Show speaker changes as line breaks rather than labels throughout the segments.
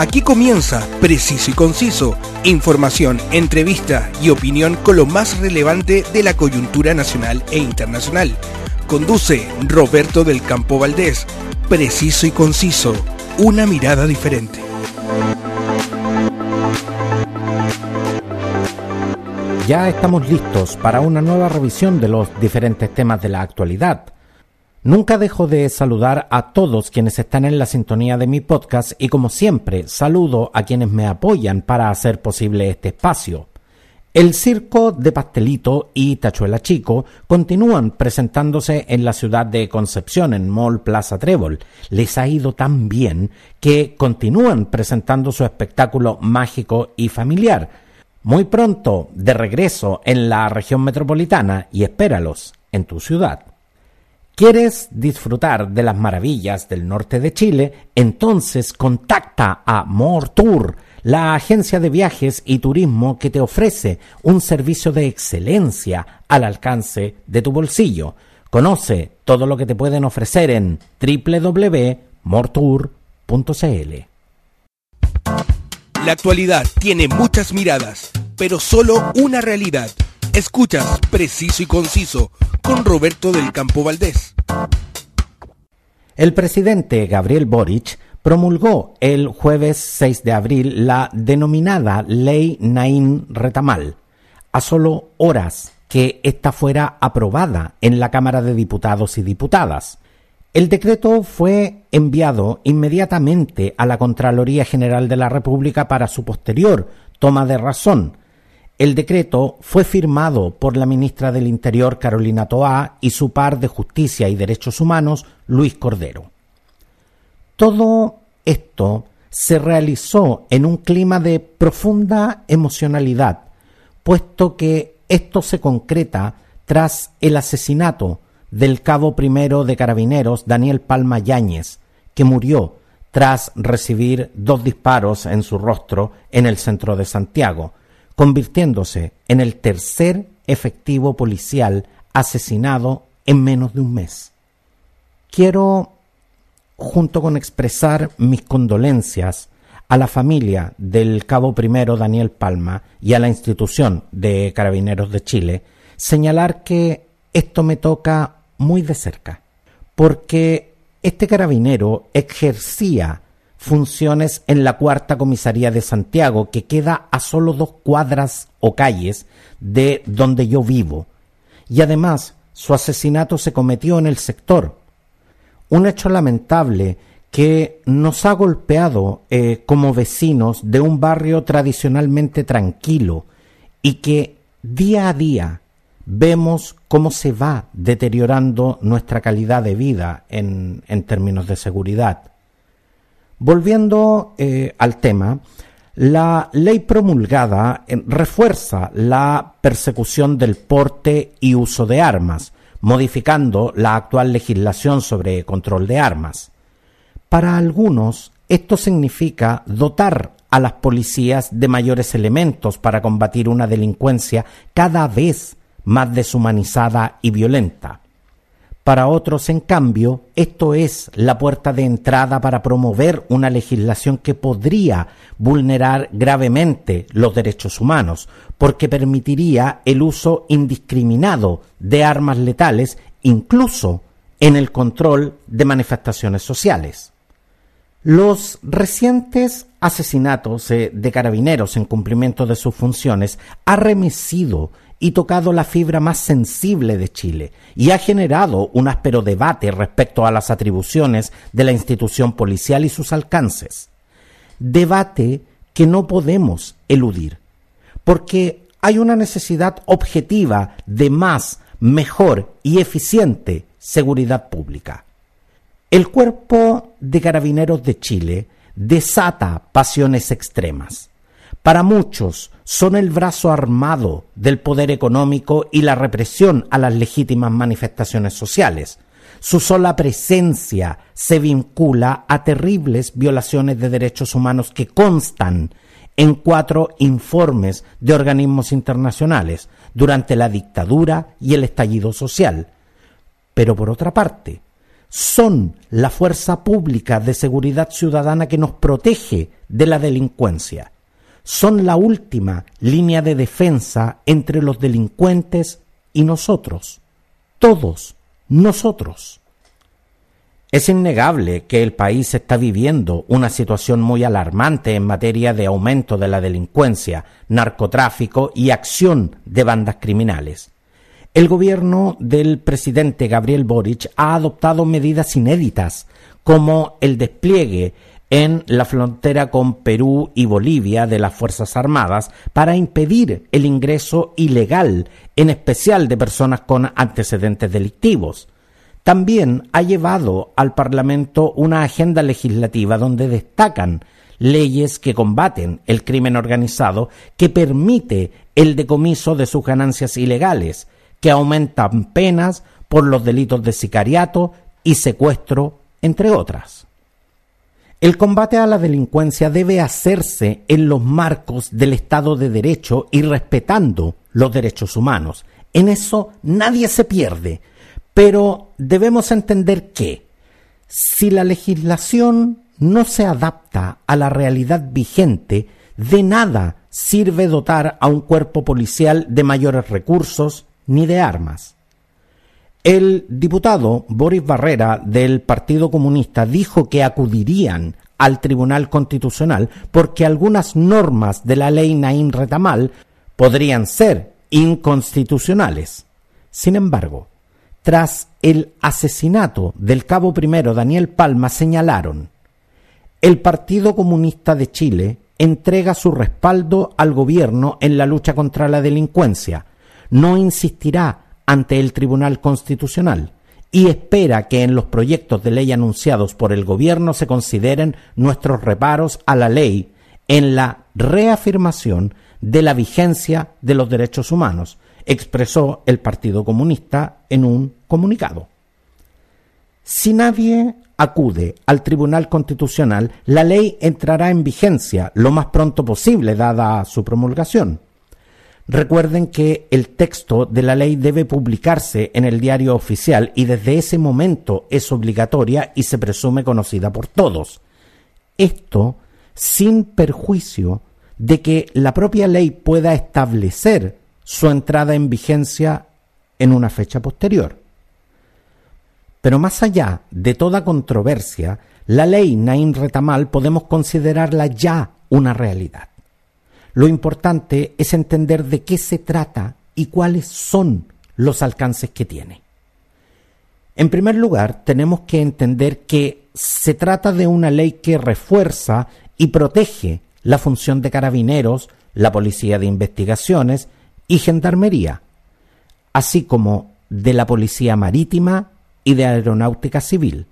Aquí comienza Preciso y Conciso, información, entrevista y opinión con lo más relevante de la coyuntura nacional e internacional. Conduce Roberto del Campo Valdés. Preciso y Conciso, una mirada diferente.
Ya estamos listos para una nueva revisión de los diferentes temas de la actualidad. Nunca dejo de saludar a todos quienes están en la sintonía de mi podcast y como siempre saludo a quienes me apoyan para hacer posible este espacio. El circo de Pastelito y Tachuela Chico continúan presentándose en la ciudad de Concepción, en Mall Plaza Trébol. Les ha ido tan bien que continúan presentando su espectáculo mágico y familiar. Muy pronto, de regreso en la región metropolitana y espéralos en tu ciudad. ¿Quieres disfrutar de las maravillas del norte de Chile? Entonces contacta a More Tour, la agencia de viajes y turismo que te ofrece un servicio de excelencia al alcance de tu bolsillo. Conoce todo lo que te pueden ofrecer en www.mortour.cl.
La actualidad tiene muchas miradas, pero solo una realidad. Escuchas Preciso y Conciso con Roberto del Campo Valdés.
El presidente Gabriel Boric promulgó el jueves 6 de abril la denominada Ley Naín Retamal, a solo horas que ésta fuera aprobada en la Cámara de Diputados y Diputadas. El decreto fue enviado inmediatamente a la Contraloría General de la República para su posterior toma de razón, el decreto fue firmado por la ministra del Interior Carolina Toá y su par de Justicia y Derechos Humanos Luis Cordero. Todo esto se realizó en un clima de profunda emocionalidad, puesto que esto se concreta tras el asesinato del cabo primero de carabineros Daniel Palma Yáñez, que murió tras recibir dos disparos en su rostro en el centro de Santiago, convirtiéndose en el tercer efectivo policial asesinado en menos de un mes. Quiero, junto con expresar mis condolencias a la familia del cabo primero Daniel Palma y a la institución de Carabineros de Chile, señalar que esto me toca muy de cerca, porque este carabinero ejercía funciones en la cuarta comisaría de Santiago, que queda a solo dos cuadras o calles de donde yo vivo. Y además, su asesinato se cometió en el sector. Un hecho lamentable que nos ha golpeado eh, como vecinos de un barrio tradicionalmente tranquilo y que día a día vemos cómo se va deteriorando nuestra calidad de vida en, en términos de seguridad. Volviendo eh, al tema, la ley promulgada eh, refuerza la persecución del porte y uso de armas, modificando la actual legislación sobre control de armas. Para algunos, esto significa dotar a las policías de mayores elementos para combatir una delincuencia cada vez más deshumanizada y violenta. Para otros, en cambio, esto es la puerta de entrada para promover una legislación que podría vulnerar gravemente los derechos humanos, porque permitiría el uso indiscriminado de armas letales, incluso en el control de manifestaciones sociales. Los recientes asesinatos eh, de carabineros en cumplimiento de sus funciones ha remecido y tocado la fibra más sensible de Chile y ha generado un áspero debate respecto a las atribuciones de la institución policial y sus alcances. Debate que no podemos eludir, porque hay una necesidad objetiva de más, mejor y eficiente seguridad pública. El cuerpo de carabineros de Chile desata pasiones extremas para muchos son el brazo armado del poder económico y la represión a las legítimas manifestaciones sociales. Su sola presencia se vincula a terribles violaciones de derechos humanos que constan en cuatro informes de organismos internacionales durante la dictadura y el estallido social. Pero por otra parte, son la fuerza pública de seguridad ciudadana que nos protege de la delincuencia. Son la última línea de defensa entre los delincuentes y nosotros. Todos nosotros. Es innegable que el país está viviendo una situación muy alarmante en materia de aumento de la delincuencia, narcotráfico y acción de bandas criminales. El gobierno del presidente Gabriel Boric ha adoptado medidas inéditas, como el despliegue en la frontera con Perú y Bolivia de las Fuerzas Armadas para impedir el ingreso ilegal, en especial de personas con antecedentes delictivos. También ha llevado al Parlamento una agenda legislativa donde destacan leyes que combaten el crimen organizado, que permite el decomiso de sus ganancias ilegales, que aumentan penas por los delitos de sicariato y secuestro, entre otras. El combate a la delincuencia debe hacerse en los marcos del Estado de Derecho y respetando los derechos humanos. En eso nadie se pierde, pero debemos entender que si la legislación no se adapta a la realidad vigente, de nada sirve dotar a un cuerpo policial de mayores recursos, ni de armas. El diputado Boris Barrera del Partido Comunista dijo que acudirían al Tribunal Constitucional porque algunas normas de la ley Naín Retamal podrían ser inconstitucionales. Sin embargo, tras el asesinato del cabo primero Daniel Palma señalaron el Partido Comunista de Chile entrega su respaldo al gobierno en la lucha contra la delincuencia, no insistirá ante el Tribunal Constitucional y espera que en los proyectos de ley anunciados por el Gobierno se consideren nuestros reparos a la ley en la reafirmación de la vigencia de los derechos humanos, expresó el Partido Comunista en un comunicado. Si nadie acude al Tribunal Constitucional, la ley entrará en vigencia lo más pronto posible, dada su promulgación. Recuerden que el texto de la ley debe publicarse en el diario oficial y desde ese momento es obligatoria y se presume conocida por todos. Esto sin perjuicio de que la propia ley pueda establecer su entrada en vigencia en una fecha posterior. Pero más allá de toda controversia, la ley Nain Retamal podemos considerarla ya una realidad. Lo importante es entender de qué se trata y cuáles son los alcances que tiene. En primer lugar, tenemos que entender que se trata de una ley que refuerza y protege la función de carabineros, la policía de investigaciones y gendarmería, así como de la policía marítima y de aeronáutica civil.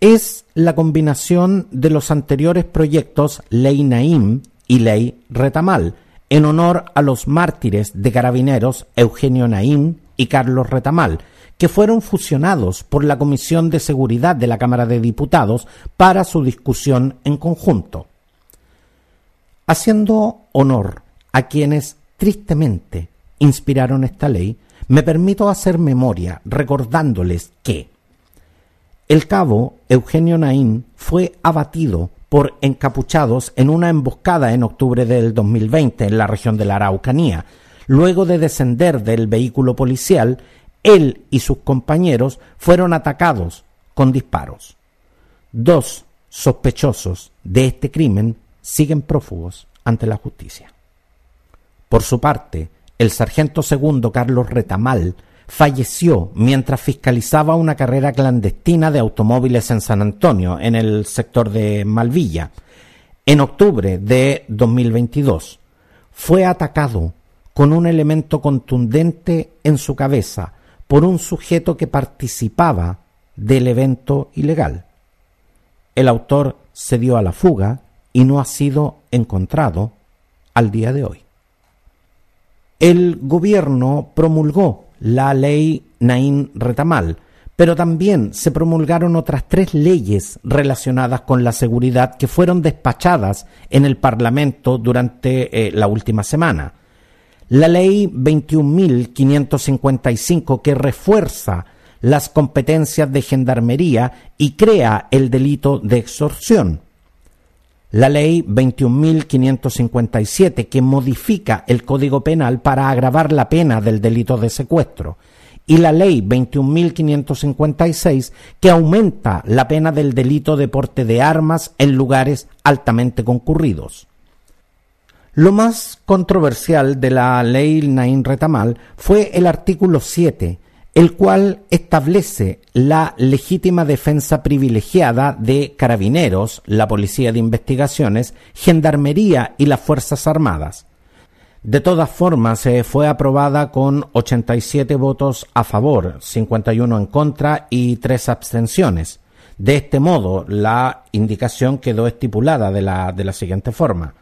Es la combinación de los anteriores proyectos Ley Naim ley Retamal, en honor a los mártires de carabineros Eugenio Naín y Carlos Retamal, que fueron fusionados por la Comisión de Seguridad de la Cámara de Diputados para su discusión en conjunto. Haciendo honor a quienes tristemente inspiraron esta ley, me permito hacer memoria recordándoles que el cabo Eugenio Naín fue abatido por encapuchados en una emboscada en octubre del 2020 en la región de la Araucanía. Luego de descender del vehículo policial, él y sus compañeros fueron atacados con disparos. Dos sospechosos de este crimen siguen prófugos ante la justicia. Por su parte, el sargento segundo Carlos Retamal falleció mientras fiscalizaba una carrera clandestina de automóviles en San Antonio, en el sector de Malvilla. En octubre de 2022 fue atacado con un elemento contundente en su cabeza por un sujeto que participaba del evento ilegal. El autor se dio a la fuga y no ha sido encontrado al día de hoy. El gobierno promulgó la ley Naín Retamal, pero también se promulgaron otras tres leyes relacionadas con la seguridad que fueron despachadas en el Parlamento durante eh, la última semana. La ley 21.555 que refuerza las competencias de gendarmería y crea el delito de extorsión. La ley 21.557 que modifica el Código Penal para agravar la pena del delito de secuestro y la ley 21.556 que aumenta la pena del delito de porte de armas en lugares altamente concurridos. Lo más controversial de la ley Nain Retamal fue el artículo 7, el cual establece la legítima defensa privilegiada de carabineros, la Policía de Investigaciones, Gendarmería y las Fuerzas Armadas. De todas formas, se fue aprobada con 87 votos a favor, 51 en contra y 3 abstenciones. De este modo, la indicación quedó estipulada de la, de la siguiente forma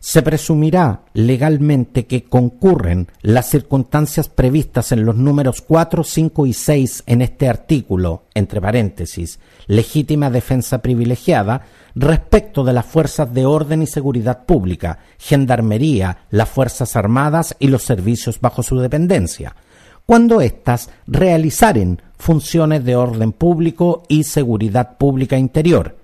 se presumirá legalmente que concurren las circunstancias previstas en los números 4, 5 y 6 en este artículo, entre paréntesis, legítima defensa privilegiada, respecto de las fuerzas de orden y seguridad pública, gendarmería, las Fuerzas Armadas y los servicios bajo su dependencia, cuando éstas realizaren funciones de orden público y seguridad pública interior.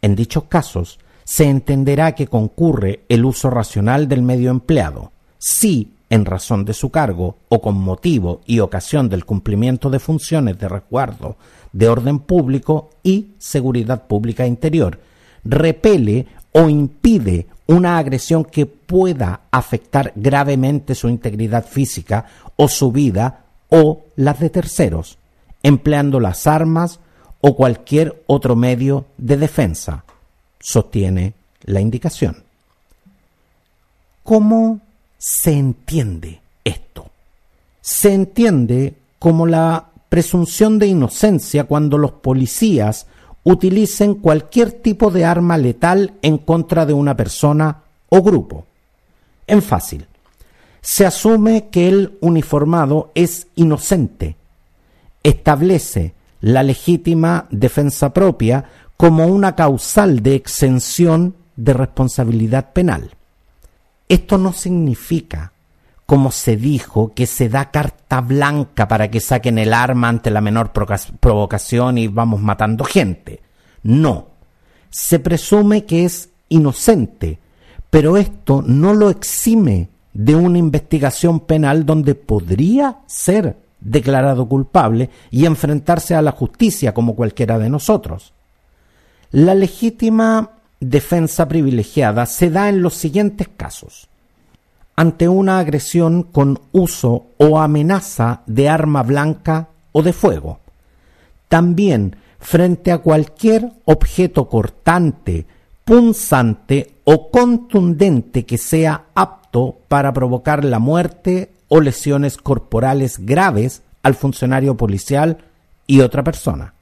En dichos casos, se entenderá que concurre el uso racional del medio empleado, si, en razón de su cargo o con motivo y ocasión del cumplimiento de funciones de resguardo de orden público y seguridad pública interior, repele o impide una agresión que pueda afectar gravemente su integridad física o su vida o las de terceros, empleando las armas o cualquier otro medio de defensa, sostiene la indicación. ¿Cómo se entiende esto? Se entiende como la presunción de inocencia cuando los policías utilicen cualquier tipo de arma letal en contra de una persona o grupo. En fácil, se asume que el uniformado es inocente, establece la legítima defensa propia como una causal de exención de responsabilidad penal. Esto no significa, como se dijo, que se da carta blanca para que saquen el arma ante la menor provocación y vamos matando gente. No, se presume que es inocente, pero esto no lo exime de una investigación penal donde podría ser declarado culpable y enfrentarse a la justicia como cualquiera de nosotros. La legítima defensa privilegiada se da en los siguientes casos. Ante una agresión con uso o amenaza de arma blanca o de fuego. También frente a cualquier objeto cortante, punzante o contundente que sea apto para provocar la muerte o lesiones corporales graves al funcionario policial y otra persona.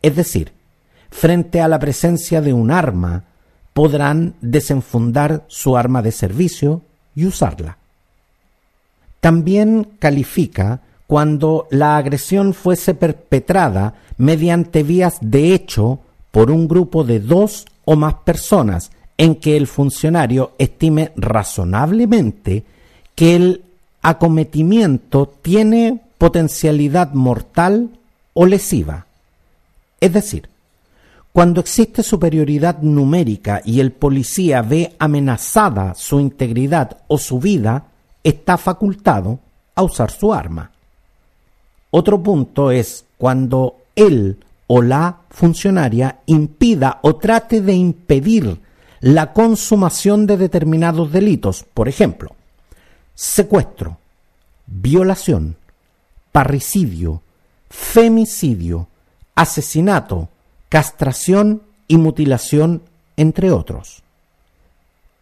Es decir, frente a la presencia de un arma, podrán desenfundar su arma de servicio y usarla. También califica cuando la agresión fuese perpetrada mediante vías de hecho por un grupo de dos o más personas en que el funcionario estime razonablemente que el acometimiento tiene potencialidad mortal o lesiva. Es decir, cuando existe superioridad numérica y el policía ve amenazada su integridad o su vida, está facultado a usar su arma. Otro punto es cuando él o la funcionaria impida o trate de impedir la consumación de determinados delitos, por ejemplo, secuestro, violación, parricidio, femicidio, asesinato, castración y mutilación, entre otros.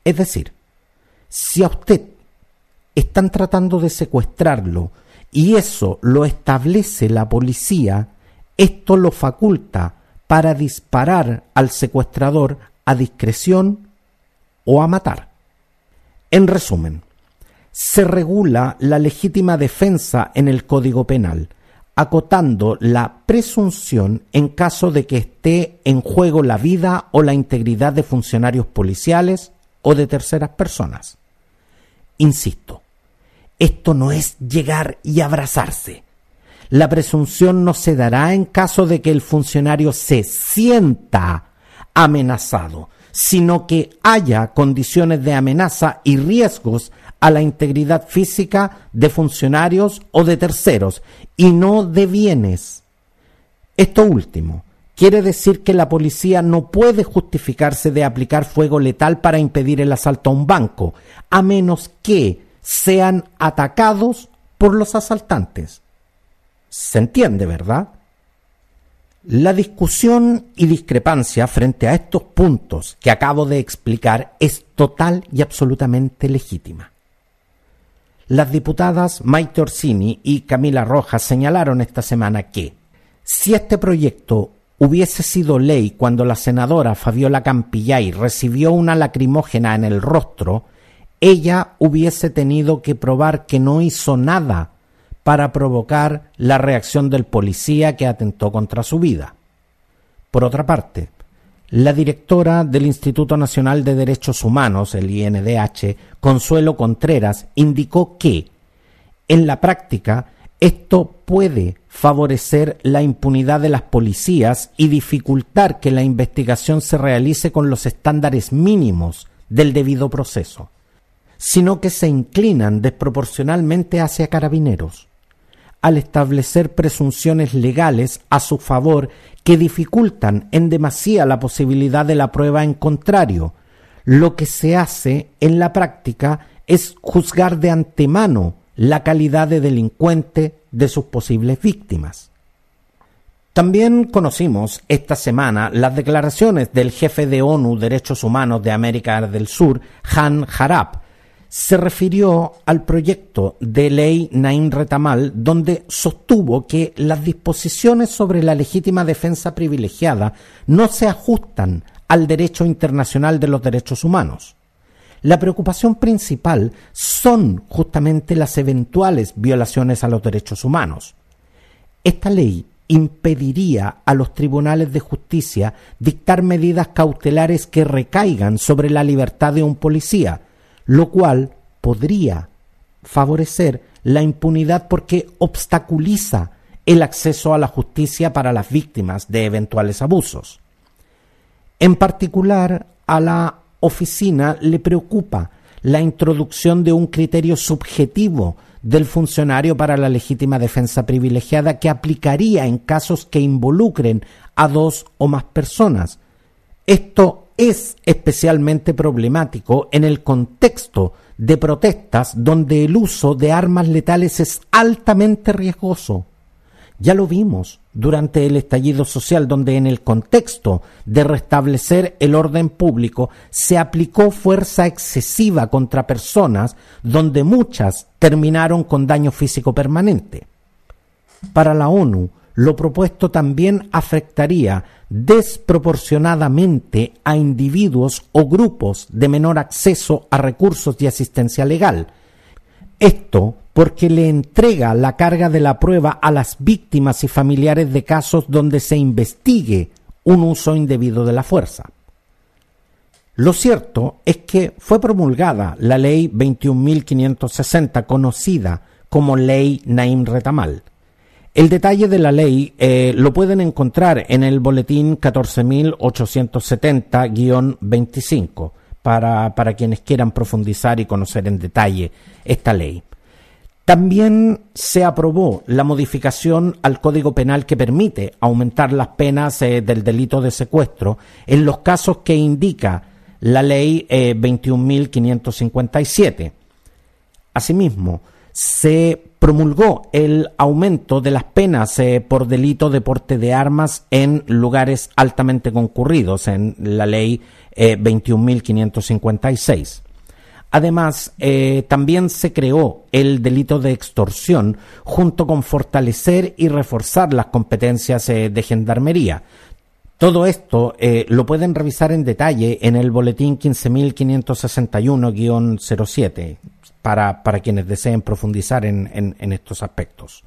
Es decir, si a usted están tratando de secuestrarlo y eso lo establece la policía, esto lo faculta para disparar al secuestrador a discreción o a matar. En resumen, se regula la legítima defensa en el Código Penal, acotando la presunción en caso de que esté en juego la vida o la integridad de funcionarios policiales o de terceras personas. Insisto, esto no es llegar y abrazarse. la presunción no se dará en caso de que el funcionario se sienta amenazado, sino que haya condiciones de amenaza y riesgos a la integridad física de funcionarios o de terceros, y no de bienes. Esto último quiere decir que la policía no puede justificarse de aplicar fuego letal para impedir el asalto a un banco, a menos que sean atacados por los asaltantes. ¿Se entiende, verdad? La discusión y discrepancia frente a estos puntos que acabo de explicar es total y absolutamente legítima. Las diputadas Maite Orsini y Camila Rojas señalaron esta semana que si este proyecto hubiese sido ley cuando la senadora Fabiola Campillay recibió una lacrimógena en el rostro, ella hubiese tenido que probar que no hizo nada para provocar la reacción del policía que atentó contra su vida. Por otra parte, la directora del Instituto Nacional de Derechos Humanos, el INDH, Consuelo Contreras, indicó que, en la práctica, esto puede favorecer la impunidad de las policías y dificultar que la investigación se realice con los estándares mínimos del debido proceso, sino que se inclinan desproporcionalmente hacia carabineros, al establecer presunciones legales a su favor que dificultan en demasía la posibilidad de la prueba en contrario. Lo que se hace en la práctica es juzgar de antemano la calidad de delincuente de sus posibles víctimas. También conocimos esta semana las declaraciones del jefe de ONU Derechos Humanos de América del Sur, Han Harap. Se refirió al proyecto de ley Nain Retamal, donde sostuvo que las disposiciones sobre la legítima defensa privilegiada no se ajustan al derecho internacional de los derechos humanos. La preocupación principal son justamente las eventuales violaciones a los derechos humanos. Esta ley impediría a los tribunales de justicia dictar medidas cautelares que recaigan sobre la libertad de un policía, lo cual podría favorecer la impunidad porque obstaculiza el acceso a la justicia para las víctimas de eventuales abusos. En particular, a la oficina le preocupa la introducción de un criterio subjetivo del funcionario para la legítima defensa privilegiada que aplicaría en casos que involucren a dos o más personas. Esto es especialmente problemático en el contexto de protestas donde el uso de armas letales es altamente riesgoso. Ya lo vimos durante el estallido social, donde en el contexto de restablecer el orden público se aplicó fuerza excesiva contra personas, donde muchas terminaron con daño físico permanente. Para la ONU, lo propuesto también afectaría desproporcionadamente a individuos o grupos de menor acceso a recursos y asistencia legal. Esto porque le entrega la carga de la prueba a las víctimas y familiares de casos donde se investigue un uso indebido de la fuerza. Lo cierto es que fue promulgada la ley 21.560, conocida como ley Naim Retamal. El detalle de la ley eh, lo pueden encontrar en el boletín 14.870-25 para, para quienes quieran profundizar y conocer en detalle esta ley. También se aprobó la modificación al Código Penal que permite aumentar las penas eh, del delito de secuestro en los casos que indica la ley 21.557. Eh, Asimismo, se promulgó el aumento de las penas eh, por delito de porte de armas en lugares altamente concurridos en la ley 21.556. Además, eh, también se creó el delito de extorsión junto con fortalecer y reforzar las competencias eh, de gendarmería. Todo esto eh, lo pueden revisar en detalle en el boletín 15.561-07 para, para quienes deseen profundizar en, en estos aspectos.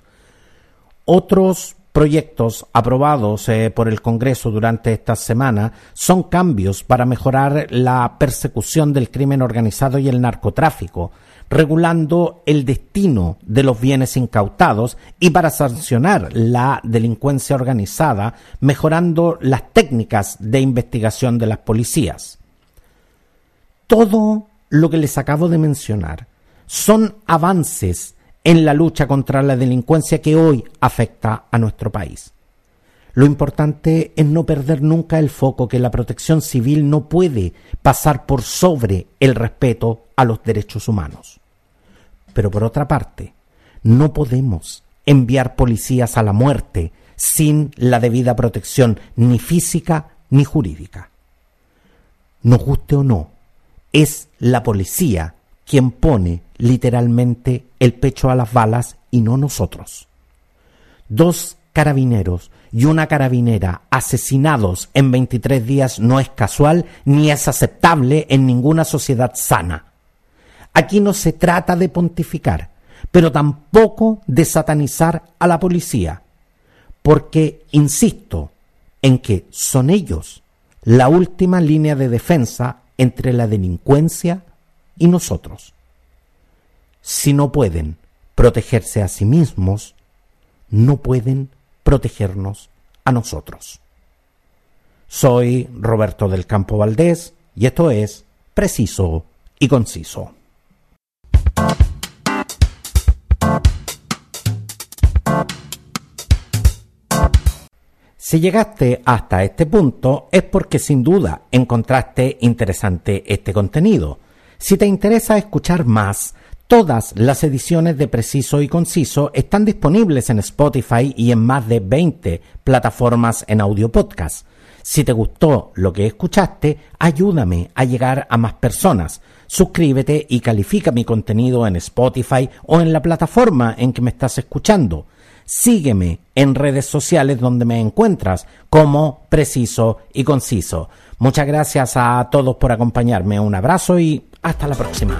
Otros proyectos aprobados eh, por el Congreso durante esta semana son cambios para mejorar la persecución del crimen organizado y el narcotráfico, regulando el destino de los bienes incautados y para sancionar la delincuencia organizada, mejorando las técnicas de investigación de las policías. Todo lo que les acabo de mencionar son avances en la lucha contra la delincuencia que hoy afecta a nuestro país. Lo importante es no perder nunca el foco que la protección civil no puede pasar por sobre el respeto a los derechos humanos. Pero por otra parte, no podemos enviar policías a la muerte sin la debida protección ni física ni jurídica. Nos guste o no, es la policía quien pone literalmente el pecho a las balas y no nosotros. Dos carabineros y una carabinera asesinados en 23 días no es casual ni es aceptable en ninguna sociedad sana. Aquí no se trata de pontificar, pero tampoco de satanizar a la policía, porque insisto en que son ellos la última línea de defensa entre la delincuencia y nosotros. Si no pueden protegerse a sí mismos, no pueden protegernos a nosotros. Soy Roberto del Campo Valdés y esto es Preciso y Conciso. Si llegaste hasta este punto es porque sin duda encontraste interesante este contenido. Si te interesa escuchar más, Todas las ediciones de Preciso y Conciso están disponibles en Spotify y en más de 20 plataformas en audio podcast. Si te gustó lo que escuchaste, ayúdame a llegar a más personas. Suscríbete y califica mi contenido en Spotify o en la plataforma en que me estás escuchando. Sígueme en redes sociales donde me encuentras como Preciso y Conciso. Muchas gracias a todos por acompañarme. Un abrazo y hasta la próxima.